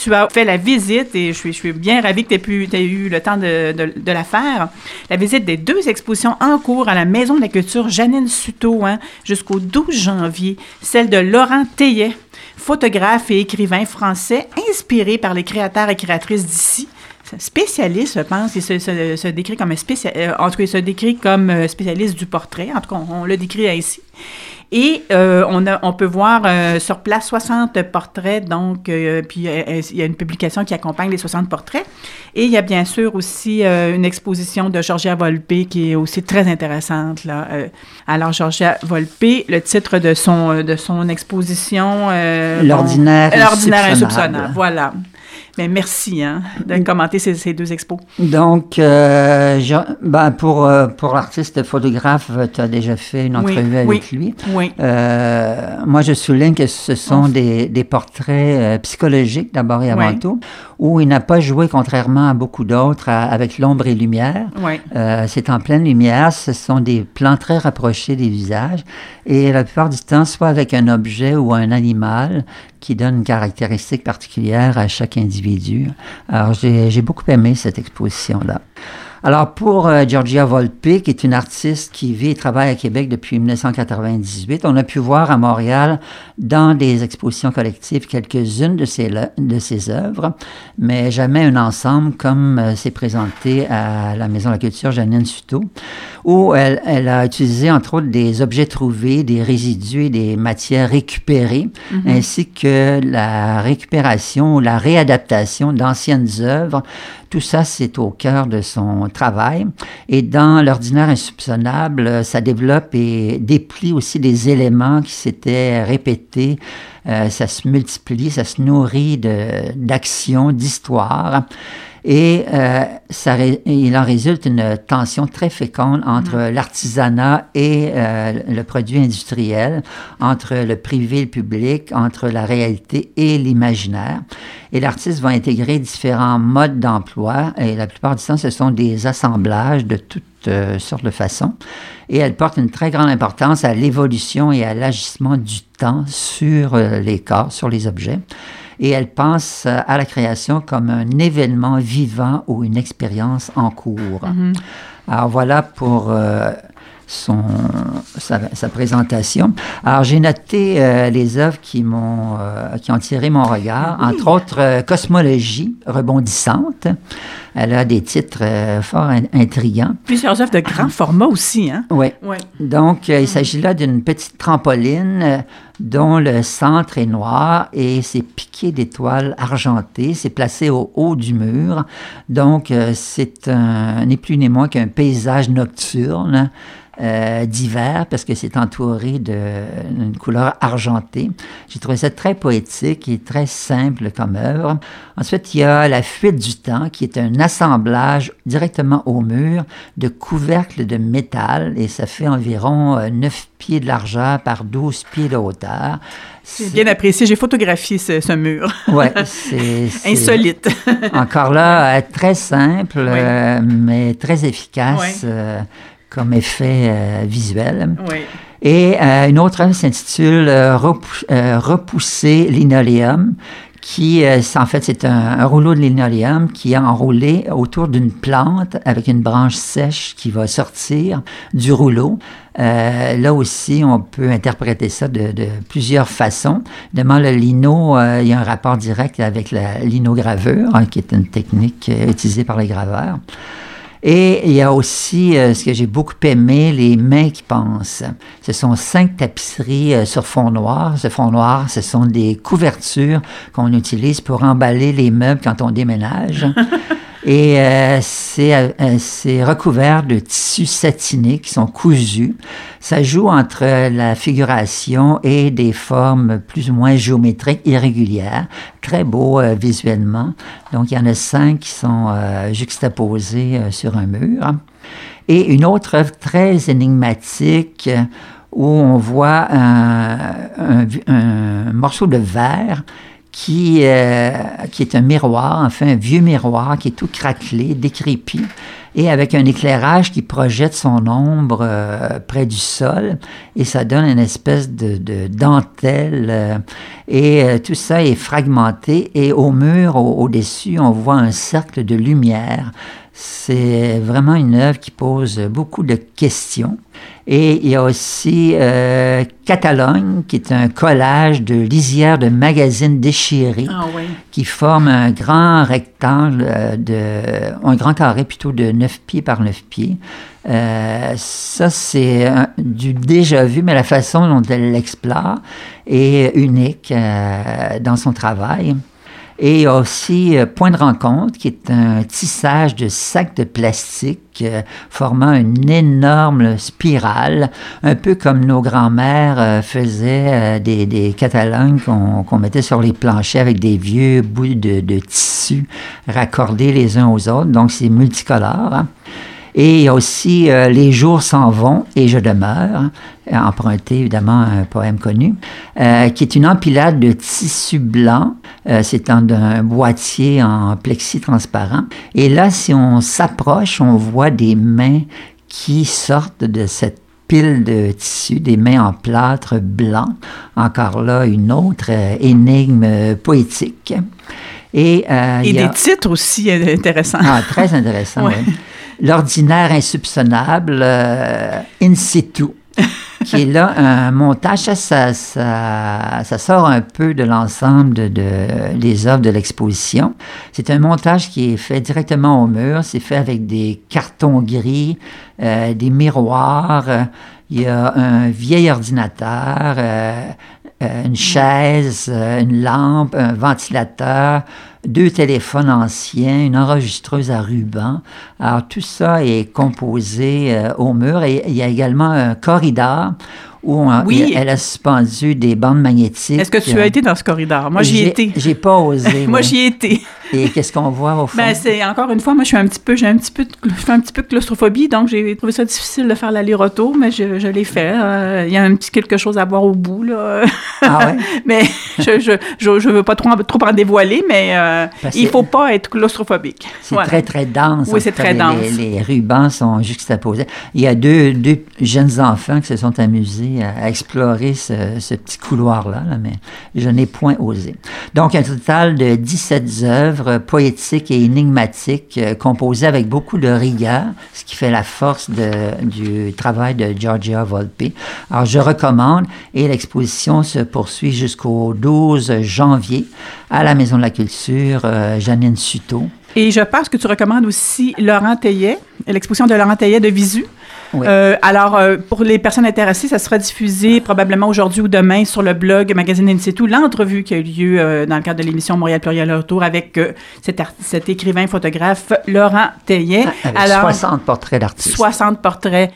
tu as fait la visite, et je suis, bien ravie que tu aies, eu le temps de, la faire, la visite des deux expositions en cours à la Maison de la Culture Janine Suto hein, jusqu'au 12 janvier, celle de Laurent Théiet, photographe et écrivain français inspiré par les créateurs et créatrices d'ici spécialiste, je pense. Il se, décrit comme un spécialiste, euh, en tout cas, il se décrit comme euh, spécialiste du portrait. En tout cas, on, on le décrit ainsi. Et euh, on, a, on peut voir euh, sur place 60 portraits, donc, euh, puis il y a une publication qui accompagne les 60 portraits. Et il y a bien sûr aussi une exposition de Georgia Volpe qui est aussi très intéressante. Là. alors, Georgia Volpe, le titre de son, de son exposition... L'ordinaire L'ordinaire insoupçonnable. Voilà. Mais merci hein, de commenter ces, ces deux expos. Donc, euh, ben pour, euh, pour l'artiste photographe, tu as déjà fait une entrevue avec lui. Oui. Euh, moi, je souligne que ce sont des, des, portraits psychologiques d'abord et avant tout, où il n'a pas joué, contrairement à beaucoup d'autres, avec l'ombre et lumière. Oui. C'est en pleine lumière. Ce sont des plans très rapprochés des visages. Et la plupart du temps, soit avec un objet ou un animal, qui donne une caractéristique particulière à chaque individu. Alors, j'ai beaucoup aimé cette exposition-là. Alors, pour euh, Georgia Volpe, qui est une artiste qui vit et travaille à Québec depuis 1998, on a pu voir à Montréal, dans des expositions collectives, quelques-unes de ses, de ses œuvres, mais jamais un ensemble comme euh, c'est présenté à la Maison de la Culture Janine Suto, où elle, elle, a utilisé, entre autres, des objets trouvés, des résidus et des matières récupérées, mm-hmm. ainsi que la récupération ou la réadaptation d'anciennes œuvres tout ça, c'est au cœur de son travail. Et dans l'ordinaire insoupçonnable, ça développe et déplie aussi des éléments qui s'étaient répétés. Euh, ça se multiplie, ça se nourrit d'actions, d'histoires. Et euh, ça, il en résulte une tension très féconde entre mm. l'artisanat et euh, le produit industriel, entre le privé et le public, entre la réalité et l'imaginaire. Et l'artiste va intégrer différents modes d'emploi, et la plupart du temps, ce sont des assemblages de toutes euh, sortes de façons. Et elle porte une très grande importance à l'évolution et à l'agissement du temps sur les corps, sur les objets et elle pense euh, à la création comme un événement vivant ou une expérience en cours. Mm-hmm. Alors voilà pour euh, son, sa, présentation. Alors j'ai noté euh, les œuvres qui m'ont qui ont tiré mon regard, entre autres Cosmologie rebondissante. Elle a des titres fort intrigants. Plusieurs œuvres de grand format aussi, hein? Oui. Ouais. Donc, il s'agit là d'une petite trampoline dont le centre est noir et c'est piqué d'étoiles argentées. C'est placé au haut du mur. Donc, euh, c'est un, plus ni moins qu'un paysage nocturne euh, d'hiver parce que c'est entouré d'une couleur argentée. J'ai trouvé ça très poétique et très simple comme œuvre. Ensuite, il y a La fuite du temps qui est un assemblage directement au mur de couvercles de métal et ça fait environ 9 euh, pieds de largeur par 12 pieds de hauteur. C'est bien apprécié. J'ai photographié ce, mur. Oui, c'est... Insolite. encore là, euh, très simple, mais très efficace comme effet euh, visuel. Oui. Et euh, une autre œuvre s'intitule euh, Repousser linoléum, qui, en fait, c'est un, rouleau de linoléum qui est enroulé autour d'une plante avec une branche sèche qui va sortir du rouleau. là aussi, on peut interpréter ça de, plusieurs façons. Évidemment, le lino, il y a un rapport direct avec la linogravure, hein, qui est une technique utilisée par les graveurs. Et il y a aussi euh, ce que j'ai beaucoup aimé, les mains qui pensent. Ce sont cinq tapisseries euh, sur fond noir. Ce fond noir, ce sont des couvertures qu'on utilise pour emballer les meubles quand on déménage. Et euh, c'est, c'est recouvert de tissus satinés qui sont cousus. Ça joue entre la figuration et des formes plus ou moins géométriques irrégulières, très beau euh, visuellement. Donc il y en a cinq qui sont euh, juxtaposés euh, sur un mur. Et une autre œuvre très énigmatique où on voit un, un morceau de verre qui, euh, qui est un miroir, enfin un vieux miroir qui est tout craquelé, décrépit, et avec un éclairage qui projette son ombre euh, près du sol, et ça donne une espèce de, de dentelle, euh, et tout ça est fragmenté, et au mur, au- au-dessus, on voit un cercle de lumière. C'est vraiment une œuvre qui pose beaucoup de questions. Et il y a aussi euh, Catalogne, qui est un collage de lisières de magazines déchirées Ah oui. qui forme un grand rectangle, euh, de, un grand carré plutôt de 9 pieds par 9 pieds. Euh, ça, c'est du déjà vu, mais la façon dont elle l'explore est unique euh, dans son travail. Et aussi euh, Point de rencontre, qui est un tissage de sacs de plastique euh, formant une énorme spirale, un peu comme nos grands-mères euh, faisaient des, des Catalognes qu'on mettait sur les planchers avec des vieux bouts de, de tissu raccordés les uns aux autres. Donc, c'est multicolore. hein. Et il y a aussi euh, Les jours s'en vont et je demeure, hein, emprunté évidemment à un poème connu, euh, qui est une empilade de tissu blanc. Euh, c'est en un boîtier en plexi transparent. Et là, si on s'approche, on voit des mains qui sortent de cette pile de tissu, des mains en plâtre blanc. Encore là, une autre euh, énigme euh, poétique. Et, euh, Et il y a- des titres aussi euh, intéressants. ah, très intéressant, Ouais. oui. L'ordinaire insoupçonnable, euh, in situ, qui est là un montage, ça, ça, ça, ça sort un peu de l'ensemble de, de- des œuvres de l'exposition. C'est un montage qui est fait directement au mur, c'est fait avec des cartons gris, euh, des miroirs, il y a un vieil ordinateur, euh, une chaise, euh, une lampe, un ventilateur, deux téléphones anciens, une enregistreuse à ruban. Alors tout ça est composé euh, au mur et il y a également un corridor où on- Oui. elle a suspendu des bandes magnétiques. Est-ce que tu as été dans ce corridor? Moi, j'y ai J'ai- été. J'ai pas osé. Moi, j'y ai été. Et qu'est-ce qu'on voit au fond? Ben, c'est encore une fois, moi, je suis un petit peu, j'ai un petit peu, je fais un petit peu de claustrophobie, donc j'ai trouvé ça difficile de faire l'aller-retour, mais je, je l'ai fait. Euh, Il y a un petit quelque chose à voir au bout, là. Ah ouais? mais je, je, je, je veux pas trop, en- trop en dévoiler, mais euh, Parce il faut pas être claustrophobique. C'est Voilà. très, très dense. Oui, c'est très les- dense. Les, les rubans sont juxtaposés. Il y a deux, deux jeunes enfants qui se sont amusés à, à explorer ce, ce petit couloir-là, là, mais je n'ai point osé. Donc, un total de 17 œuvres poétiques et énigmatiques, euh, composées avec beaucoup de rigueur, ce qui fait la force du travail de Giorgia Volpe. Alors, je recommande, et l'exposition se poursuit jusqu'au 12 janvier à la Maison de la Culture, euh, Janine Suto. Et je pense que tu recommandes aussi Laurent Teillet, l'exposition de Laurent Teillet de Visu. Oui. Euh, alors, euh, pour les personnes intéressées, ça sera diffusé probablement aujourd'hui ou demain sur le blog Magazine In Situ, l'entrevue qui a eu lieu euh, dans le cadre de l'émission Montréal Pluriel Retour avec euh, cet, écrivain photographe Laurent Teillet. Avec alors, 60 portraits d'artistes. 60 portraits